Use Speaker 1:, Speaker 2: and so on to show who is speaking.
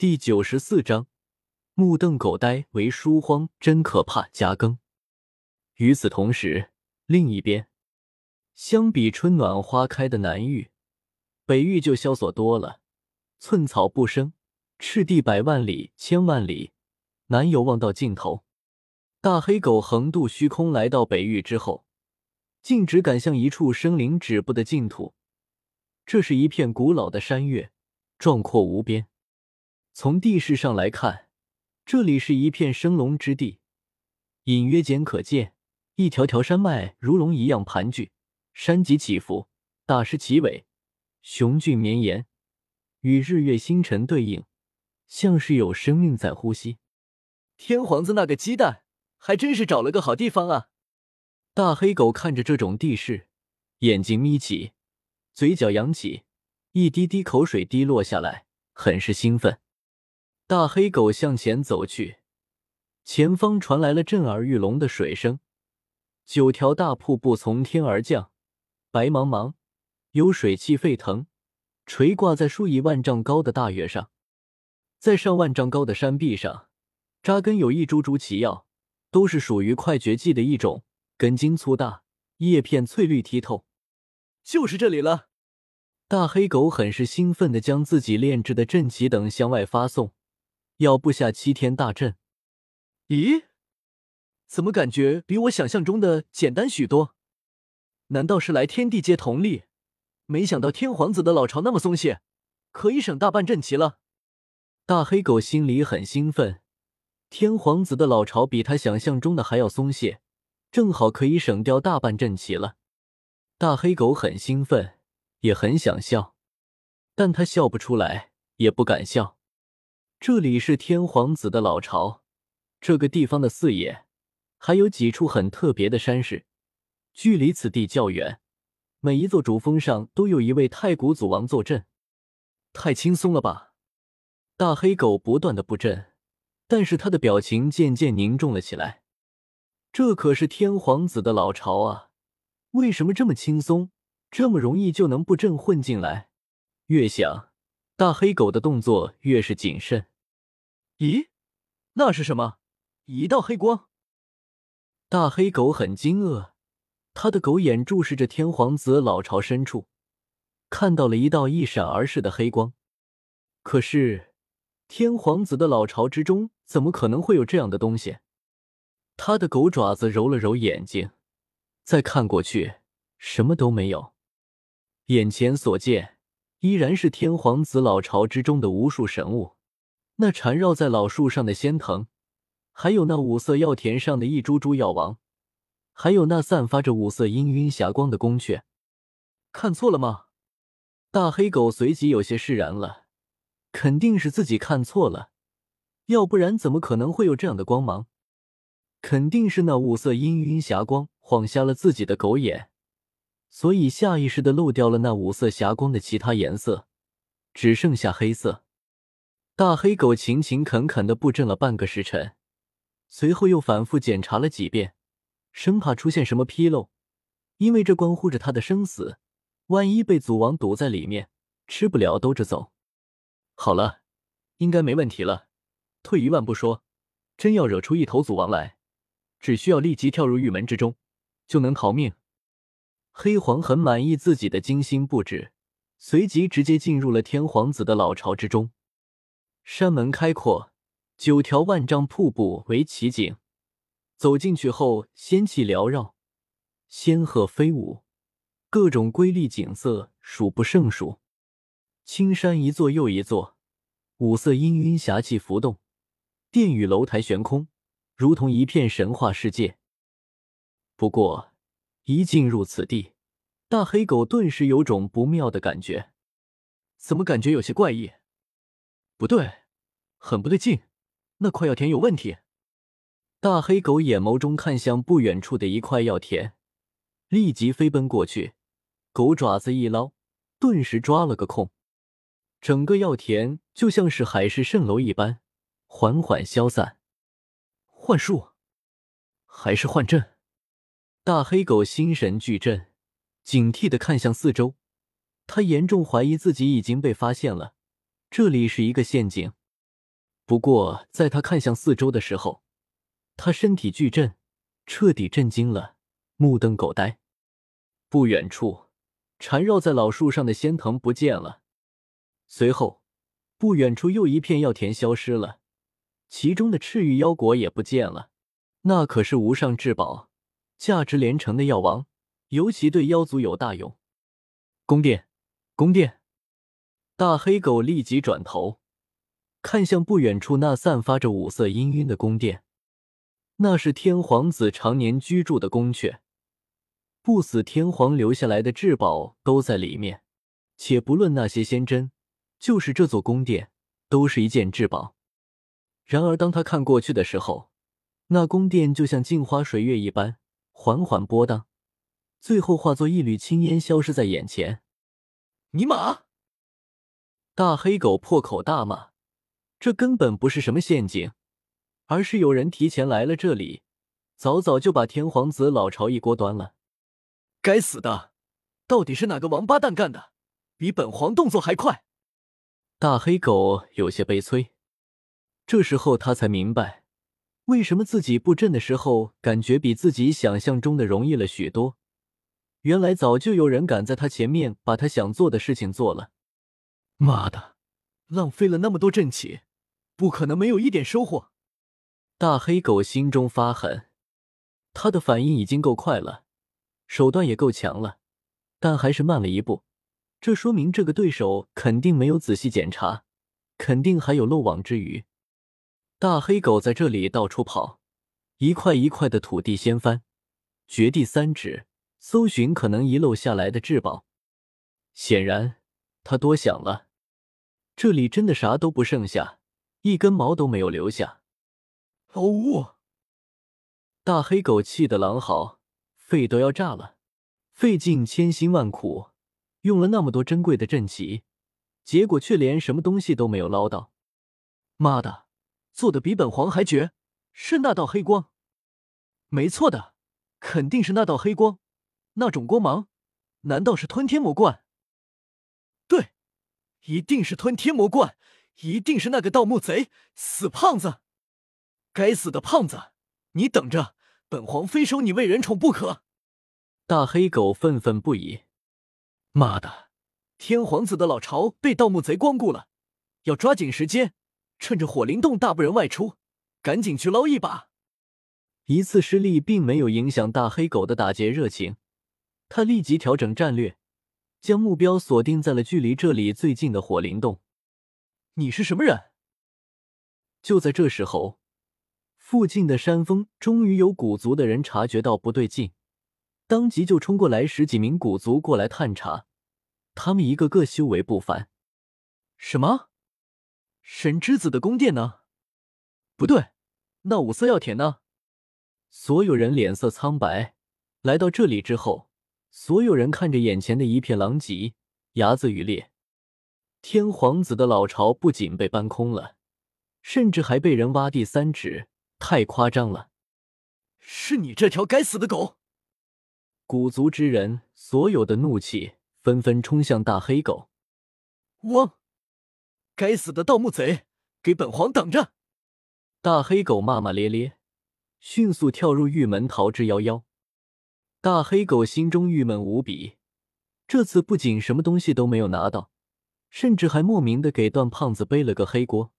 Speaker 1: 第九十四章，目瞪口呆为书荒，真可怕。加更。与此同时，另一边，相比春暖花开的南域，北域就萧索多了，寸草不生，赤地百万里、千万里，难有望到尽头。大黑狗横渡虚空来到北域之后，径直赶向一处生灵止步的净土。这是一片古老的山岳，壮阔无边。从地势上来看，这里是一片生龙之地，隐约间可见一条条山脉如龙一样盘踞，山脊起伏，大势其尾，雄峻绵延，与日月星辰对应，像是有生命在呼吸。
Speaker 2: 天皇子那个鸡蛋，还真是找了个好地方啊！
Speaker 1: 大黑狗看着这种地势，眼睛眯起。嘴角扬起，一滴滴口水滴落下来，很是兴奋。大黑狗向前走去，前方传来了震耳欲聋的水声，九条大瀑布从天而降，白茫茫，有水汽沸腾，垂挂在数以万丈高的大月上。在上万丈高的山壁上，扎根有一株株奇药，都是属于快绝技的一种，根茎粗大，叶片翠绿剔透。
Speaker 2: 就是这里了。
Speaker 1: 大黑狗很是兴奋的将自己炼制的阵旗等向外发送，要布下七天大阵。
Speaker 2: 咦，怎么感觉比我想象中的简单许多？难道是来天地接同力？没想到天皇子的老巢那么松懈，可以省大半阵旗了。
Speaker 1: 大黑狗心里很兴奋，天皇子的老巢比他想象中的还要松懈，正好可以省掉大半阵旗了。大黑狗很兴奋。也很想笑，但他笑不出来，也不敢笑。这里是天皇子的老巢，这个地方的四野还有几处很特别的山势，距离此地较远。每一座主峰上都有一位太古祖王坐镇。
Speaker 2: 太轻松了吧？
Speaker 1: 大黑狗不断的布阵，但是他的表情渐渐凝重了起来。这可是天皇子的老巢啊，为什么这么轻松？这么容易就能布阵混进来？越想，大黑狗的动作越是谨慎。
Speaker 2: 咦，那是什么？一道黑光。
Speaker 1: 大黑狗很惊愕，他的狗眼注视着天皇子老巢深处，看到了一道一闪而逝的黑光。可是，天皇子的老巢之中怎么可能会有这样的东西？他的狗爪子揉了揉眼睛，再看过去，什么都没有。眼前所见依然是天皇子老巢之中的无数神物，那缠绕在老树上的仙藤，还有那五色药田上的一株株药王，还有那散发着五色氤氲霞光的宫阙。
Speaker 2: 看错了吗？
Speaker 1: 大黑狗随即有些释然了，肯定是自己看错了，要不然怎么可能会有这样的光芒？肯定是那五色氤氲霞光晃瞎了自己的狗眼。所以下意识的漏掉了那五色霞光的其他颜色，只剩下黑色。大黑狗勤勤恳恳的布阵了半个时辰，随后又反复检查了几遍，生怕出现什么纰漏，因为这关乎着他的生死。万一被祖王堵在里面，吃不了兜着走。好了，应该没问题了。退一万步说，真要惹出一头祖王来，只需要立即跳入玉门之中，就能逃命。黑皇很满意自己的精心布置，随即直接进入了天皇子的老巢之中。山门开阔，九条万丈瀑布为奇景。走进去后，仙气缭绕，仙鹤飞舞，各种瑰丽景色数不胜数。青山一座又一座，五色氤氲霞气浮动，殿宇楼台悬空，如同一片神话世界。不过，一进入此地，大黑狗顿时有种不妙的感觉。
Speaker 2: 怎么感觉有些怪异？不对，很不对劲。那块药田有问题。
Speaker 1: 大黑狗眼眸中看向不远处的一块药田，立即飞奔过去，狗爪子一捞，顿时抓了个空。整个药田就像是海市蜃楼一般，缓缓消散。
Speaker 2: 幻术，还是幻阵？
Speaker 1: 大黑狗心神俱震，警惕的看向四周。他严重怀疑自己已经被发现了，这里是一个陷阱。不过，在他看向四周的时候，他身体巨震，彻底震惊了，目瞪口呆。不远处，缠绕在老树上的仙藤不见了。随后，不远处又一片药田消失了，其中的赤玉妖果也不见了。那可是无上至宝，价值连城的药王，尤其对妖族有大用。宫殿，宫殿！大黑狗立即转头，看向不远处那散发着五色氤氲的宫殿，那是天皇子常年居住的宫阙。不死天皇留下来的至宝都在里面，且不论那些仙珍，就是这座宫殿都是一件至宝。然而，当他看过去的时候，那宫殿就像镜花水月一般，缓缓波荡，最后化作一缕青烟，消失在眼前。
Speaker 2: 尼玛！
Speaker 1: 大黑狗破口大骂：“这根本不是什么陷阱，而是有人提前来了这里，早早就把天皇子老巢一锅端了。”
Speaker 2: 该死的，到底是哪个王八蛋干的？比本皇动作还快！
Speaker 1: 大黑狗有些悲催。这时候他才明白，为什么自己布阵的时候感觉比自己想象中的容易了许多。原来早就有人赶在他前面，把他想做的事情做了。
Speaker 2: 妈的，浪费了那么多阵气，不可能没有一点收获。
Speaker 1: 大黑狗心中发狠，他的反应已经够快了。手段也够强了，但还是慢了一步。这说明这个对手肯定没有仔细检查，肯定还有漏网之鱼。大黑狗在这里到处跑，一块一块的土地掀翻，掘地三尺，搜寻可能遗漏下来的至宝。显然，他多想了，这里真的啥都不剩下，一根毛都没有留下。
Speaker 2: 哦，
Speaker 1: 大黑狗气得狼嚎。肺都要炸了，费尽千辛万苦，用了那么多珍贵的阵旗，结果却连什么东西都没有捞到。
Speaker 2: 妈的，做的比本皇还绝，是那道黑光。没错的，肯定是那道黑光，那种光芒，难道是吞天魔冠？对，一定是吞天魔冠，一定是那个盗墓贼，死胖子！该死的胖子，你等着！本皇非收你为人宠不可！
Speaker 1: 大黑狗愤愤不已。
Speaker 2: 妈的，天皇子的老巢被盗墓贼光顾了，要抓紧时间，趁着火灵洞大部人外出，赶紧去捞一把。
Speaker 1: 一次失利并没有影响大黑狗的打劫热情，他立即调整战略，将目标锁定在了距离这里最近的火灵洞。
Speaker 2: 你是什么人？
Speaker 1: 就在这时候。附近的山峰终于有古族的人察觉到不对劲，当即就冲过来十几名古族过来探查。他们一个个修为不凡。
Speaker 2: 什么？神之子的宫殿呢？不对，那五色药田呢？
Speaker 1: 所有人脸色苍白。来到这里之后，所有人看着眼前的一片狼藉，牙眦欲裂。天皇子的老巢不仅被搬空了，甚至还被人挖地三尺。太夸张了！
Speaker 2: 是你这条该死的狗！
Speaker 1: 古族之人所有的怒气纷纷冲向大黑狗。
Speaker 2: 汪！该死的盗墓贼，给本皇等着！
Speaker 1: 大黑狗骂骂咧咧，迅速跳入玉门逃之夭夭。大黑狗心中郁闷无比，这次不仅什么东西都没有拿到，甚至还莫名的给段胖子背了个黑锅。